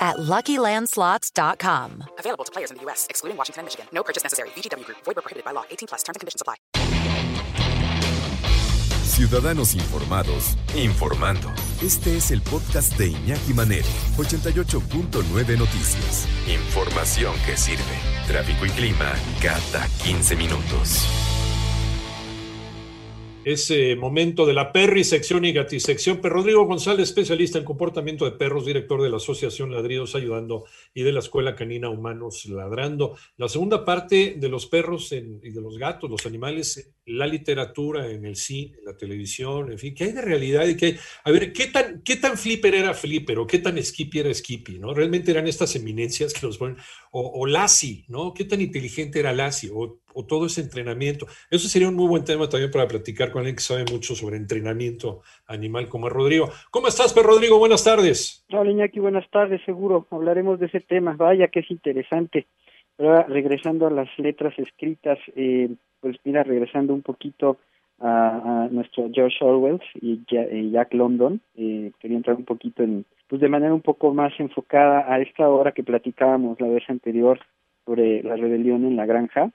at LuckyLandSlots.com. Available to players in the U.S., excluding Washington and Michigan. No purchase necessary. VGW Group. Void prohibited by law. 18 plus. Terms and conditions apply. Ciudadanos informados, informando. Este es el podcast de Iñaki Manero, 88.9 Noticias. Información que sirve. Tráfico y clima cada 15 minutos. Ese momento de la Perri sección y gatisección. Pero Rodrigo González, especialista en comportamiento de perros, director de la Asociación Ladridos Ayudando y de la Escuela Canina Humanos Ladrando. La segunda parte de los perros y de los gatos, los animales, la literatura, en el cine, en la televisión, en fin, ¿qué hay de realidad? y qué A ver, ¿qué tan, ¿qué tan flipper era flipper o qué tan skippy era skippy? ¿no? Realmente eran estas eminencias que los ponen, o, o Lassie, ¿no? ¿Qué tan inteligente era Lassie? O o todo ese entrenamiento. Eso sería un muy buen tema también para platicar con alguien que sabe mucho sobre entrenamiento animal como es Rodrigo. ¿Cómo estás, Pedro Rodrigo? Buenas tardes. Hola, Iñaki, buenas tardes, seguro. Hablaremos de ese tema. Vaya que es interesante. Pero regresando a las letras escritas, eh, pues mira, regresando un poquito a, nuestro George Orwell y Jack London, eh, quería entrar un poquito en, pues de manera un poco más enfocada a esta hora que platicábamos la vez anterior sobre la rebelión en la granja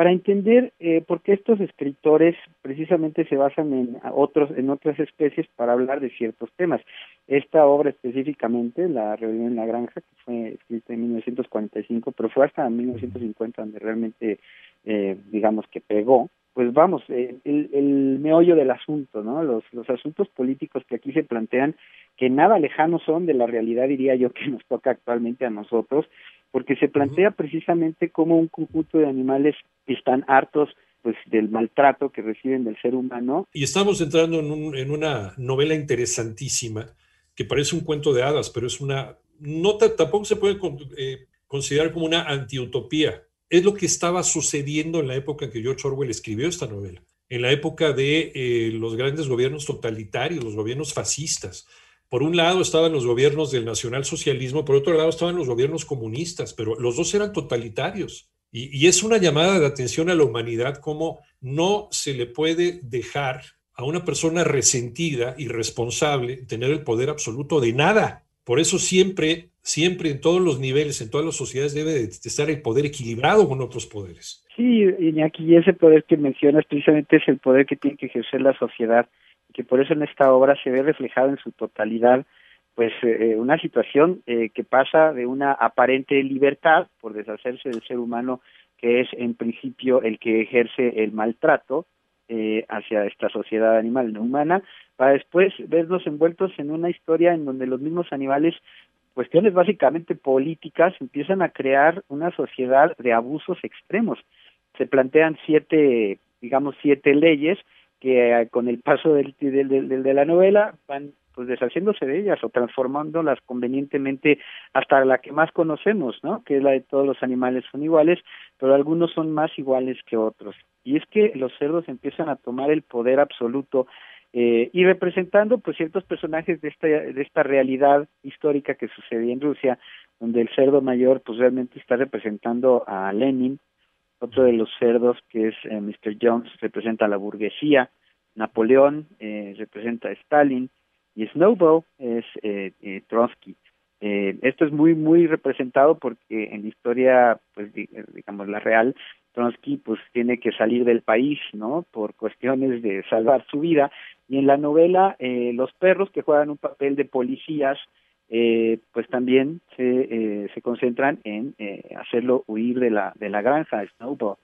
para entender eh, por qué estos escritores precisamente se basan en otros en otras especies para hablar de ciertos temas. Esta obra específicamente, La rebelión en la granja, que fue escrita en 1945, pero fue hasta 1950 donde realmente, eh, digamos que pegó, pues vamos, eh, el, meollo del asunto, ¿no? Los, los asuntos políticos que aquí se plantean, que nada lejanos son de la realidad, diría yo, que nos toca actualmente a nosotros, porque se plantea precisamente como un conjunto de animales que están hartos pues del maltrato que reciben del ser humano. Y estamos entrando en, un, en una novela interesantísima que parece un cuento de hadas, pero es una, no tampoco se puede eh, considerar como una antiutopía. Es lo que estaba sucediendo en la época en que George Orwell escribió esta novela, en la época de eh, los grandes gobiernos totalitarios, los gobiernos fascistas, por un lado estaban los gobiernos del nacionalsocialismo, por otro lado estaban los gobiernos comunistas, pero los dos eran totalitarios. Y, es una llamada de atención a la humanidad como no se le puede dejar a una persona resentida y responsable tener el poder absoluto de nada. Por eso siempre, siempre en todos los niveles, en todas las sociedades debe de estar el poder equilibrado con otros poderes. Sí, Iñaki, ese poder que mencionas precisamente es el poder que tiene que ejercer la sociedad que por eso en esta obra se ve reflejado en su totalidad pues eh, una situación eh, que pasa de una aparente libertad por deshacerse del ser humano que es en principio el que ejerce el maltrato eh, hacia esta sociedad animal no humana para después vernos envueltos en una historia en donde los mismos animales cuestiones básicamente políticas empiezan a crear una sociedad de abusos extremos. Se plantean siete digamos siete leyes que eh, con el paso del, de la novela van pues deshaciéndose de ellas o transformándolas convenientemente hasta la que más conocemos, ¿no? Que es la de todos los animales son iguales, pero algunos son más iguales que otros. Y es que los cerdos empiezan a tomar el poder absoluto eh, y representando pues ciertos personajes de esta de esta realidad histórica que sucedía en Rusia, donde el cerdo mayor pues realmente está representando a Lenin, otro de los cerdos, que es eh, Mr. Jones, representa a la burguesía. Napoleón eh, representa a Stalin. Y Snowball es eh, eh Trotsky. esto es muy, muy representado porque en la historia, pues digamos, la real, Trotsky pues tiene que salir del país, ¿no? Por cuestiones de salvar su vida. Y en la novela, los perros que juegan un papel de policías, eh, pues también se, eh, se concentran en eh, hacerlo huir de la, de la granja, Snowball.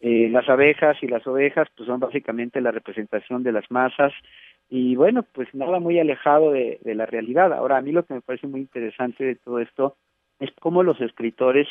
Eh, las abejas y las ovejas pues son básicamente la representación de las masas y bueno, pues nada muy alejado de, de la realidad. Ahora, a mí lo que me parece muy interesante de todo esto es cómo los escritores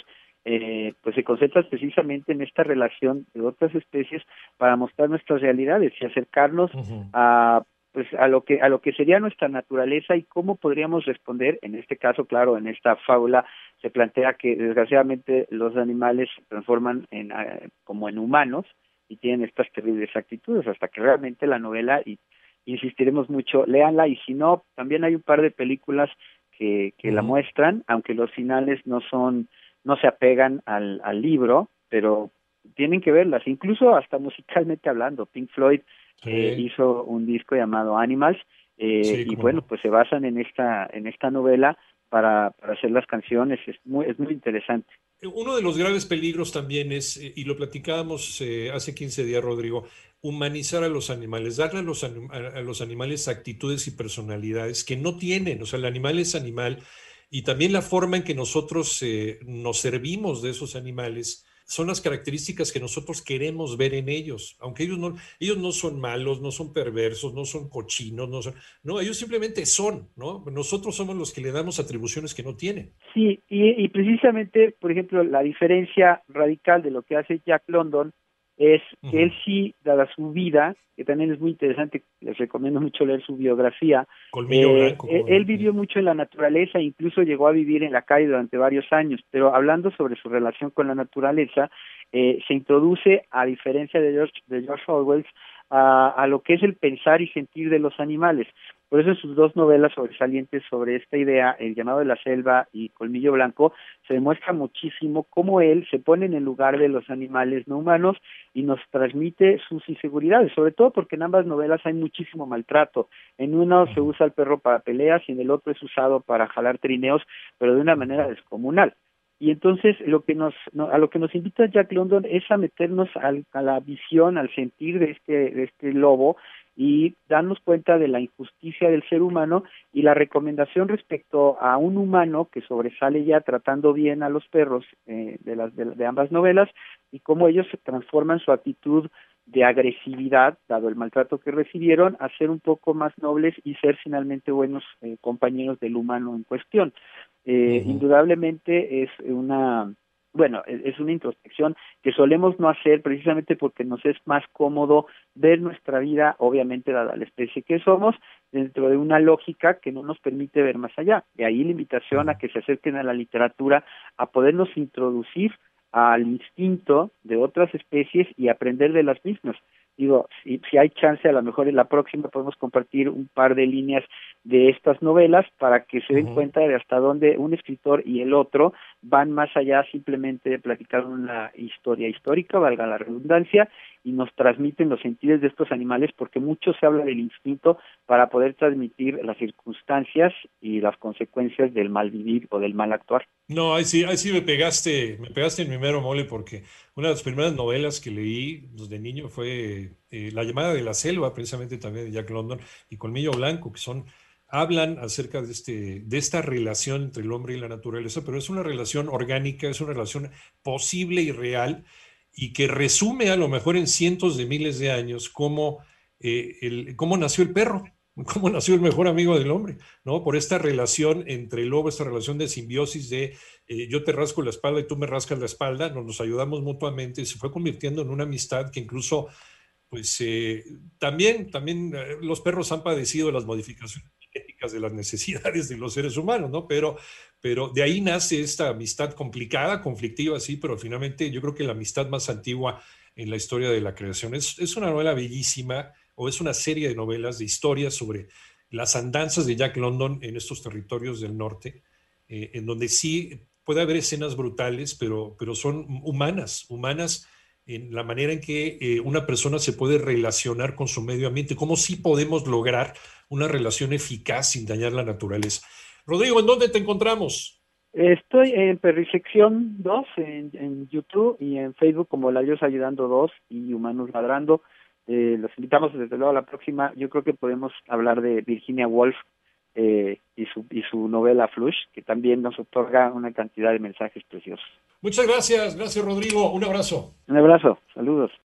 eh, pues se concentran precisamente en esta relación de otras especies para mostrar nuestras realidades y acercarnos a pues a lo que a lo que sería nuestra naturaleza y cómo podríamos responder en este caso claro en esta fábula se plantea que desgraciadamente los animales se transforman en ah, como en humanos y tienen estas terribles actitudes, hasta que realmente la novela, y insistiremos mucho, léanla, y si no, también hay un par de películas que, que la muestran, aunque los finales no son, no se apegan al, al libro, pero tienen que verlas, incluso hasta musicalmente hablando. Pink Floyd eh, hizo un disco llamado Animals eh, y bueno, pues se basan en esta en esta novela para, para hacer las canciones. Es muy, es muy interesante. Uno de los graves peligros también es, eh, y lo platicábamos hace 15 días, Rodrigo, humanizar a los animales, darle a los, a los animales actitudes y personalidades que no tienen. O sea, el animal es animal y también la forma en que nosotros nos servimos de esos animales son las características que nosotros queremos ver en ellos, aunque ellos no, ellos no son malos, no son perversos, no son cochinos, no son, no, ellos simplemente son, ¿no? Nosotros somos los que le damos atribuciones que no tienen. Sí, y, y precisamente, por ejemplo, la diferencia radical de lo que hace Jack London es que él sí, dada su vida, que también es muy interesante, les recomiendo mucho leer su biografía, eh, él, vivió mucho en la naturaleza, incluso llegó a vivir en la calle durante varios años, pero hablando sobre su relación con la naturaleza, eh, se introduce, a diferencia de George, de George Orwell, a, a, lo que es el pensar y sentir de los animales. Por eso en sus dos novelas sobresalientes sobre esta idea, El llamado de la selva y Colmillo Blanco, se demuestra muchísimo cómo él se pone en el lugar de los animales no humanos y nos transmite sus inseguridades, sobre todo porque en ambas novelas hay muchísimo maltrato. En uno se usa el perro para peleas y en el otro es usado para jalar trineos, pero de una manera descomunal. Y entonces lo que nos, a lo que nos invita Jack London es a meternos al, a la visión, al sentir de este, de este lobo y darnos cuenta de la injusticia del ser humano y la recomendación respecto a un humano que sobresale ya tratando bien a los perros eh, de, las, de, ambas novelas y cómo ellos se transforman su actitud de agresividad, dado el maltrato que recibieron, a ser un poco más nobles y ser finalmente buenos eh, compañeros del humano en cuestión. Eh, Indudablemente es una bueno, e-, es una introspección que solemos no hacer precisamente porque nos es más cómodo ver nuestra vida, obviamente dada la especie que somos, dentro de una lógica que no nos permite ver más allá. De ahí la invitación a que se acerquen a la literatura, a podernos introducir al instinto de otras especies y aprender de las mismas digo, si, si hay chance, a lo mejor en la próxima podemos compartir un par de líneas de estas novelas para que se den cuenta de hasta dónde un escritor y el otro van más allá simplemente de platicar una historia histórica, valga la redundancia, y nos transmiten los sentidos de estos animales porque mucho se habla del instinto para poder transmitir las circunstancias y las consecuencias del mal vivir o del mal actuar. No, ahí sí, ahí sí me pegaste, me pegaste en mi mero mole porque una de las primeras novelas que leí pues, de niño fue eh, La llamada de la selva, precisamente también de Jack London y Colmillo Blanco, que son hablan acerca de, este, de esta relación entre el hombre y la naturaleza, pero es una relación orgánica, es una relación posible y real y que resume a lo mejor en cientos de miles de años cómo, eh, cómo nació el perro, cómo nació el mejor amigo del hombre, ¿no? Por esta relación entre el lobo, esta relación de simbiosis de eh, yo te rasco la espalda y tú me rascas la espalda, nos, nos ayudamos mutuamente y se fue convirtiendo en una amistad que incluso, pues eh, también, también los perros han padecido las modificaciones de las necesidades de los seres humanos, ¿no? Pero, pero de ahí nace esta amistad complicada, conflictiva, sí, pero finalmente yo creo que la amistad más antigua en la historia de la creación. Es, es una novela bellísima, o es una serie de novelas, de historias sobre las andanzas de Jack London en estos territorios del norte, eh, en donde sí puede haber escenas brutales, pero, pero son humanas, humanas en la manera en que eh, una persona se puede relacionar con su medio ambiente, cómo sí podemos lograr una relación eficaz sin dañar la naturaleza. Rodrigo, ¿en dónde te encontramos? Estoy en Perrisección 2 en, YouTube y en Facebook como La Dios Ayudando 2 y Humanos Ladrando. Eh, los invitamos desde luego a la próxima. Yo creo que podemos hablar de Virginia Woolf eh, y, su, y su novela Flush, que también nos otorga una cantidad de mensajes preciosos. Muchas gracias, gracias Rodrigo. Un abrazo. Un abrazo, saludos.